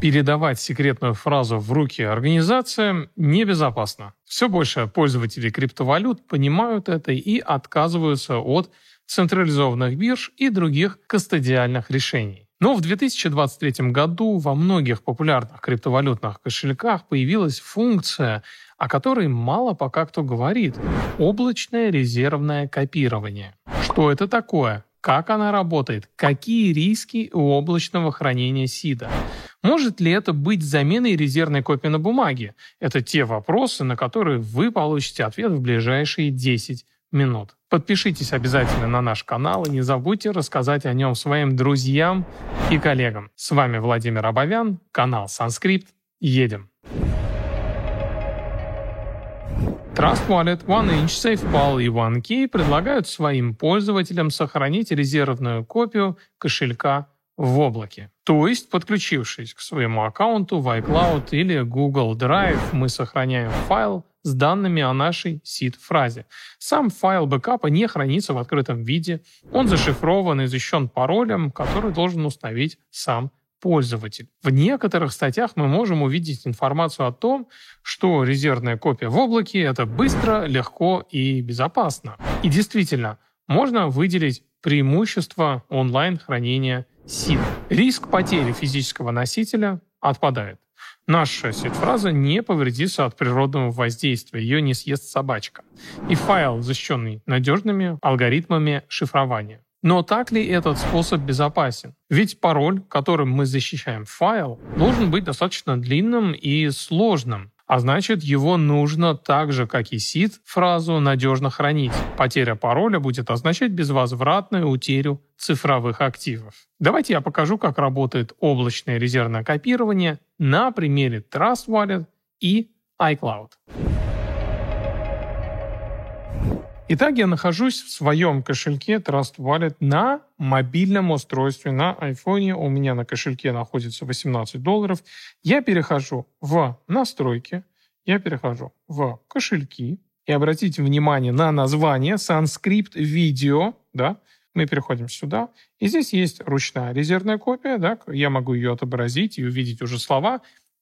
Передавать секретную фразу в руки организации небезопасно. Все больше пользователей криптовалют понимают это и отказываются от централизованных бирж и других кастодиальных решений. Но в 2023 году во многих популярных криптовалютных кошельках появилась функция, о которой мало пока кто говорит – облачное резервное копирование. Что это такое? Как она работает? Какие риски у облачного хранения СИДа? Может ли это быть заменой резервной копии на бумаге? Это те вопросы, на которые вы получите ответ в ближайшие 10 минут. Подпишитесь обязательно на наш канал и не забудьте рассказать о нем своим друзьям и коллегам. С вами Владимир Абовян, канал Санскрипт. Едем! Trust Wallet, OneInch, SafePal и OneKey предлагают своим пользователям сохранить резервную копию кошелька в облаке. То есть, подключившись к своему аккаунту в iCloud или Google Drive, мы сохраняем файл с данными о нашей сид-фразе. Сам файл бэкапа не хранится в открытом виде, он зашифрован и защищен паролем, который должен установить сам пользователь. В некоторых статьях мы можем увидеть информацию о том, что резервная копия в облаке — это быстро, легко и безопасно. И действительно, можно выделить преимущество онлайн-хранения SID. Риск потери физического носителя отпадает. Наша сид-фраза не повредится от природного воздействия, ее не съест собачка. И файл, защищенный надежными алгоритмами шифрования. Но так ли этот способ безопасен? Ведь пароль, которым мы защищаем файл, должен быть достаточно длинным и сложным. А значит, его нужно так же, как и сид, фразу надежно хранить. Потеря пароля будет означать безвозвратную утерю цифровых активов. Давайте я покажу, как работает облачное резервное копирование на примере Trust Wallet и iCloud. Итак, я нахожусь в своем кошельке Trust Wallet на мобильном устройстве, на iPhone. У меня на кошельке находится 18 долларов. Я перехожу в настройки, я перехожу в кошельки. И обратите внимание на название Sanskrit Video, да, мы переходим сюда, и здесь есть ручная резервная копия, да, я могу ее отобразить и увидеть уже слова,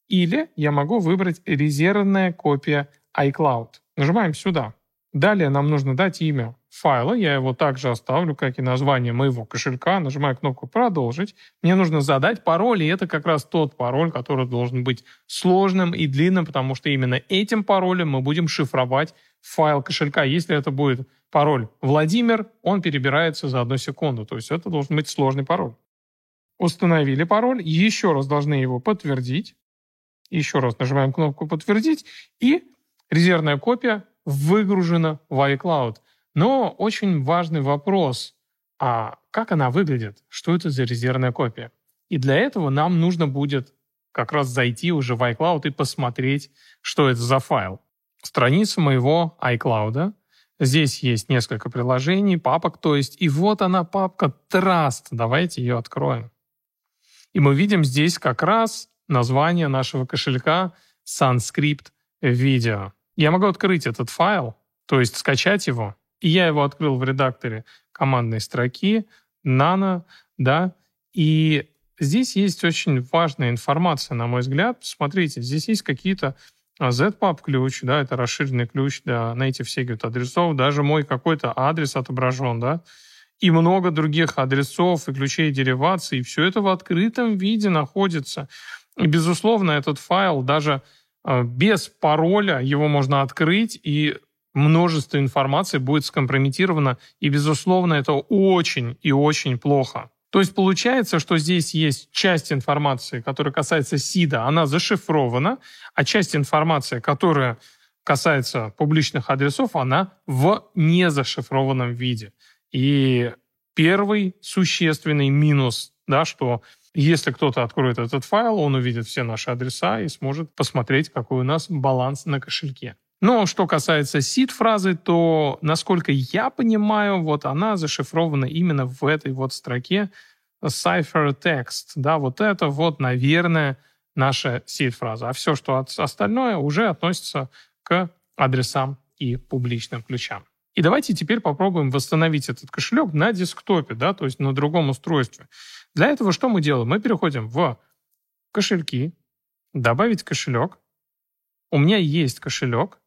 или я могу выбрать резервная копия iCloud. Нажимаем сюда. Далее нам нужно дать имя файла. Я его также оставлю, как и название моего кошелька. Нажимаю кнопку «Продолжить». Мне нужно задать пароль, и это как раз тот пароль, который должен быть сложным и длинным, потому что именно этим паролем мы будем шифровать файл кошелька. Если это будет пароль Владимир, он перебирается за одну секунду. То есть это должен быть сложный пароль. Установили пароль, еще раз должны его подтвердить. Еще раз нажимаем кнопку «Подтвердить», и резервная копия выгружена в iCloud. Но очень важный вопрос, а как она выглядит? Что это за резервная копия? И для этого нам нужно будет как раз зайти уже в iCloud и посмотреть, что это за файл. Страница моего iCloud. Здесь есть несколько приложений, папок, то есть. И вот она папка Trust. Давайте ее откроем. И мы видим здесь как раз название нашего кошелька Sunscript Video. Я могу открыть этот файл, то есть скачать его, и я его открыл в редакторе командной строки, nano, да, и здесь есть очень важная информация, на мой взгляд. Смотрите, здесь есть какие-то а, ZPub ключ, да, это расширенный ключ для native segment адресов, даже мой какой-то адрес отображен, да, и много других адресов и ключей деривации, и все это в открытом виде находится. И, безусловно, этот файл даже без пароля его можно открыть, и множество информации будет скомпрометировано, и, безусловно, это очень и очень плохо. То есть получается, что здесь есть часть информации, которая касается СИДа, она зашифрована, а часть информации, которая касается публичных адресов, она в незашифрованном виде. И первый существенный минус, да, что если кто-то откроет этот файл, он увидит все наши адреса и сможет посмотреть, какой у нас баланс на кошельке. Но что касается сид-фразы, то, насколько я понимаю, вот она зашифрована именно в этой вот строке ciphertext. Да, вот это вот, наверное, наша сид-фраза. А все, что остальное, уже относится к адресам и публичным ключам. И давайте теперь попробуем восстановить этот кошелек на десктопе, да, то есть на другом устройстве. Для этого что мы делаем? Мы переходим в кошельки, добавить кошелек. У меня есть кошелек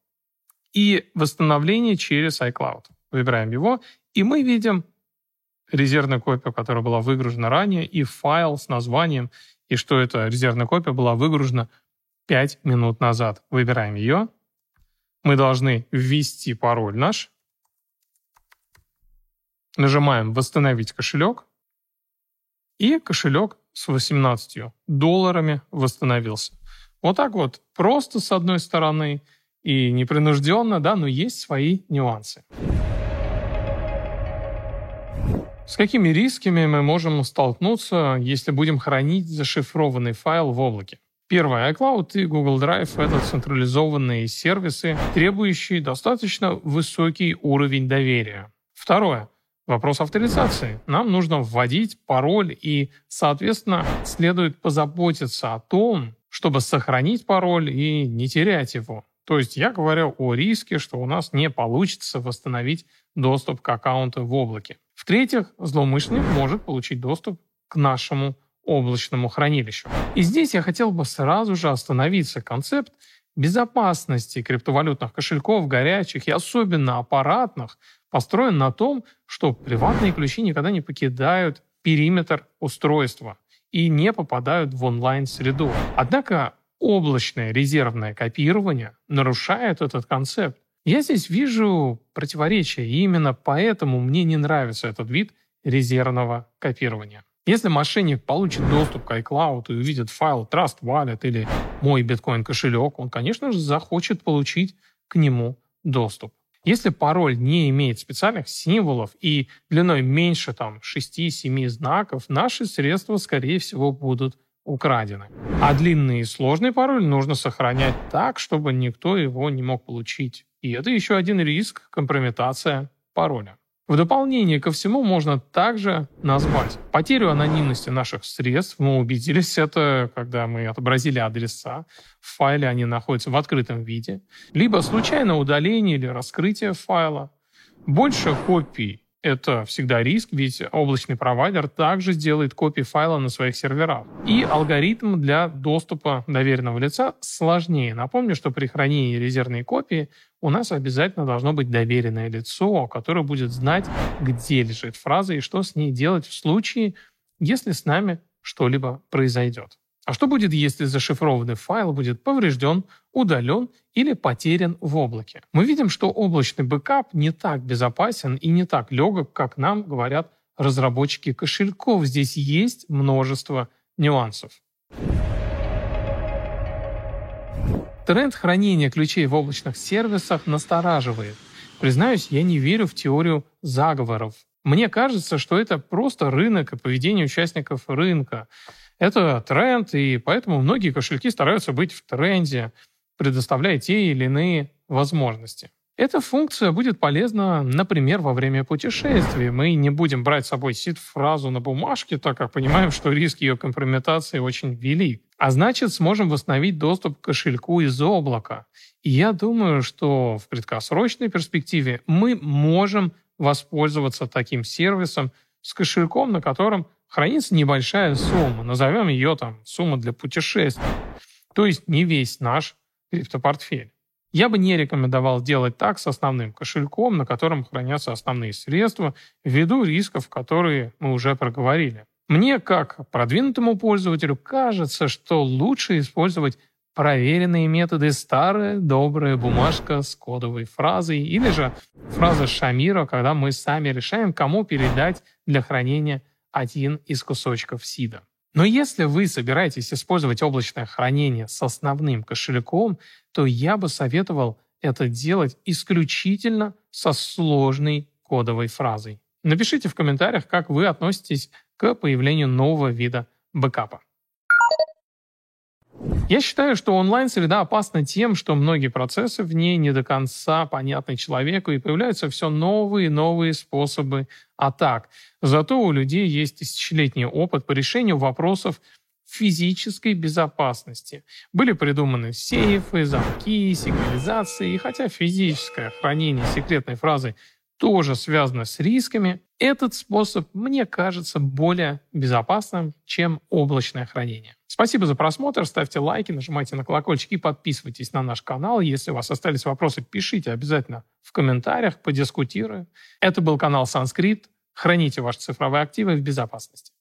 и восстановление через iCloud. Выбираем его, и мы видим резервную копию, которая была выгружена ранее, и файл с названием, и что эта резервная копия была выгружена 5 минут назад. Выбираем ее. Мы должны ввести пароль наш. Нажимаем «Восстановить кошелек». И кошелек с 18 долларами восстановился. Вот так вот, просто с одной стороны и непринужденно, да, но есть свои нюансы. С какими рисками мы можем столкнуться, если будем хранить зашифрованный файл в облаке? Первое. iCloud и Google Drive — это централизованные сервисы, требующие достаточно высокий уровень доверия. Второе. Вопрос авторизации. Нам нужно вводить пароль и, соответственно, следует позаботиться о том, чтобы сохранить пароль и не терять его. То есть я говорю о риске, что у нас не получится восстановить доступ к аккаунту в облаке. В-третьих, злоумышленник может получить доступ к нашему облачному хранилищу. И здесь я хотел бы сразу же остановиться. Концепт безопасности криптовалютных кошельков, горячих и особенно аппаратных построен на том, что приватные ключи никогда не покидают периметр устройства и не попадают в онлайн-среду. Однако облачное резервное копирование нарушает этот концепт. Я здесь вижу противоречие, и именно поэтому мне не нравится этот вид резервного копирования. Если мошенник получит доступ к iCloud и увидит файл Trust Wallet или мой биткоин кошелек, он, конечно же, захочет получить к нему доступ. Если пароль не имеет специальных символов и длиной меньше там, 6-7 знаков, наши средства, скорее всего, будут украдены. А длинный и сложный пароль нужно сохранять так, чтобы никто его не мог получить. И это еще один риск – компрометация пароля. В дополнение ко всему можно также назвать потерю анонимности наших средств. Мы убедились это, когда мы отобразили адреса. В файле они находятся в открытом виде. Либо случайное удаление или раскрытие файла. Больше копий это всегда риск, ведь облачный провайдер также сделает копии файла на своих серверах. И алгоритм для доступа доверенного лица сложнее. Напомню, что при хранении резервной копии у нас обязательно должно быть доверенное лицо, которое будет знать, где лежит фраза и что с ней делать в случае, если с нами что-либо произойдет. А что будет, если зашифрованный файл будет поврежден, удален или потерян в облаке? Мы видим, что облачный бэкап не так безопасен и не так легок, как нам говорят разработчики кошельков. Здесь есть множество нюансов. Тренд хранения ключей в облачных сервисах настораживает. Признаюсь, я не верю в теорию заговоров. Мне кажется, что это просто рынок и поведение участников рынка. Это тренд, и поэтому многие кошельки стараются быть в тренде, предоставляя те или иные возможности. Эта функция будет полезна, например, во время путешествий. Мы не будем брать с собой сид-фразу на бумажке, так как понимаем, что риск ее компрометации очень велик. А значит, сможем восстановить доступ к кошельку из облака. И я думаю, что в краткосрочной перспективе мы можем воспользоваться таким сервисом с кошельком, на котором хранится небольшая сумма. Назовем ее там сумма для путешествий. То есть не весь наш криптопортфель. Я бы не рекомендовал делать так с основным кошельком, на котором хранятся основные средства, ввиду рисков, которые мы уже проговорили. Мне, как продвинутому пользователю, кажется, что лучше использовать проверенные методы старая добрая бумажка с кодовой фразой или же фраза Шамира, когда мы сами решаем, кому передать для хранения один из кусочков сида. Но если вы собираетесь использовать облачное хранение с основным кошельком, то я бы советовал это делать исключительно со сложной кодовой фразой. Напишите в комментариях, как вы относитесь к появлению нового вида бэкапа. Я считаю, что онлайн-среда опасна тем, что многие процессы в ней не до конца понятны человеку, и появляются все новые и новые способы атак. Зато у людей есть тысячелетний опыт по решению вопросов физической безопасности. Были придуманы сейфы, замки, сигнализации, и хотя физическое хранение секретной фразы тоже связано с рисками, Этот способ мне кажется более безопасным, чем облачное хранение. Спасибо за просмотр, ставьте лайки, нажимайте на колокольчик и подписывайтесь на наш канал. Если у вас остались вопросы, пишите обязательно в комментариях, подискутируем. Это был канал Санскрит. Храните ваши цифровые активы в безопасности.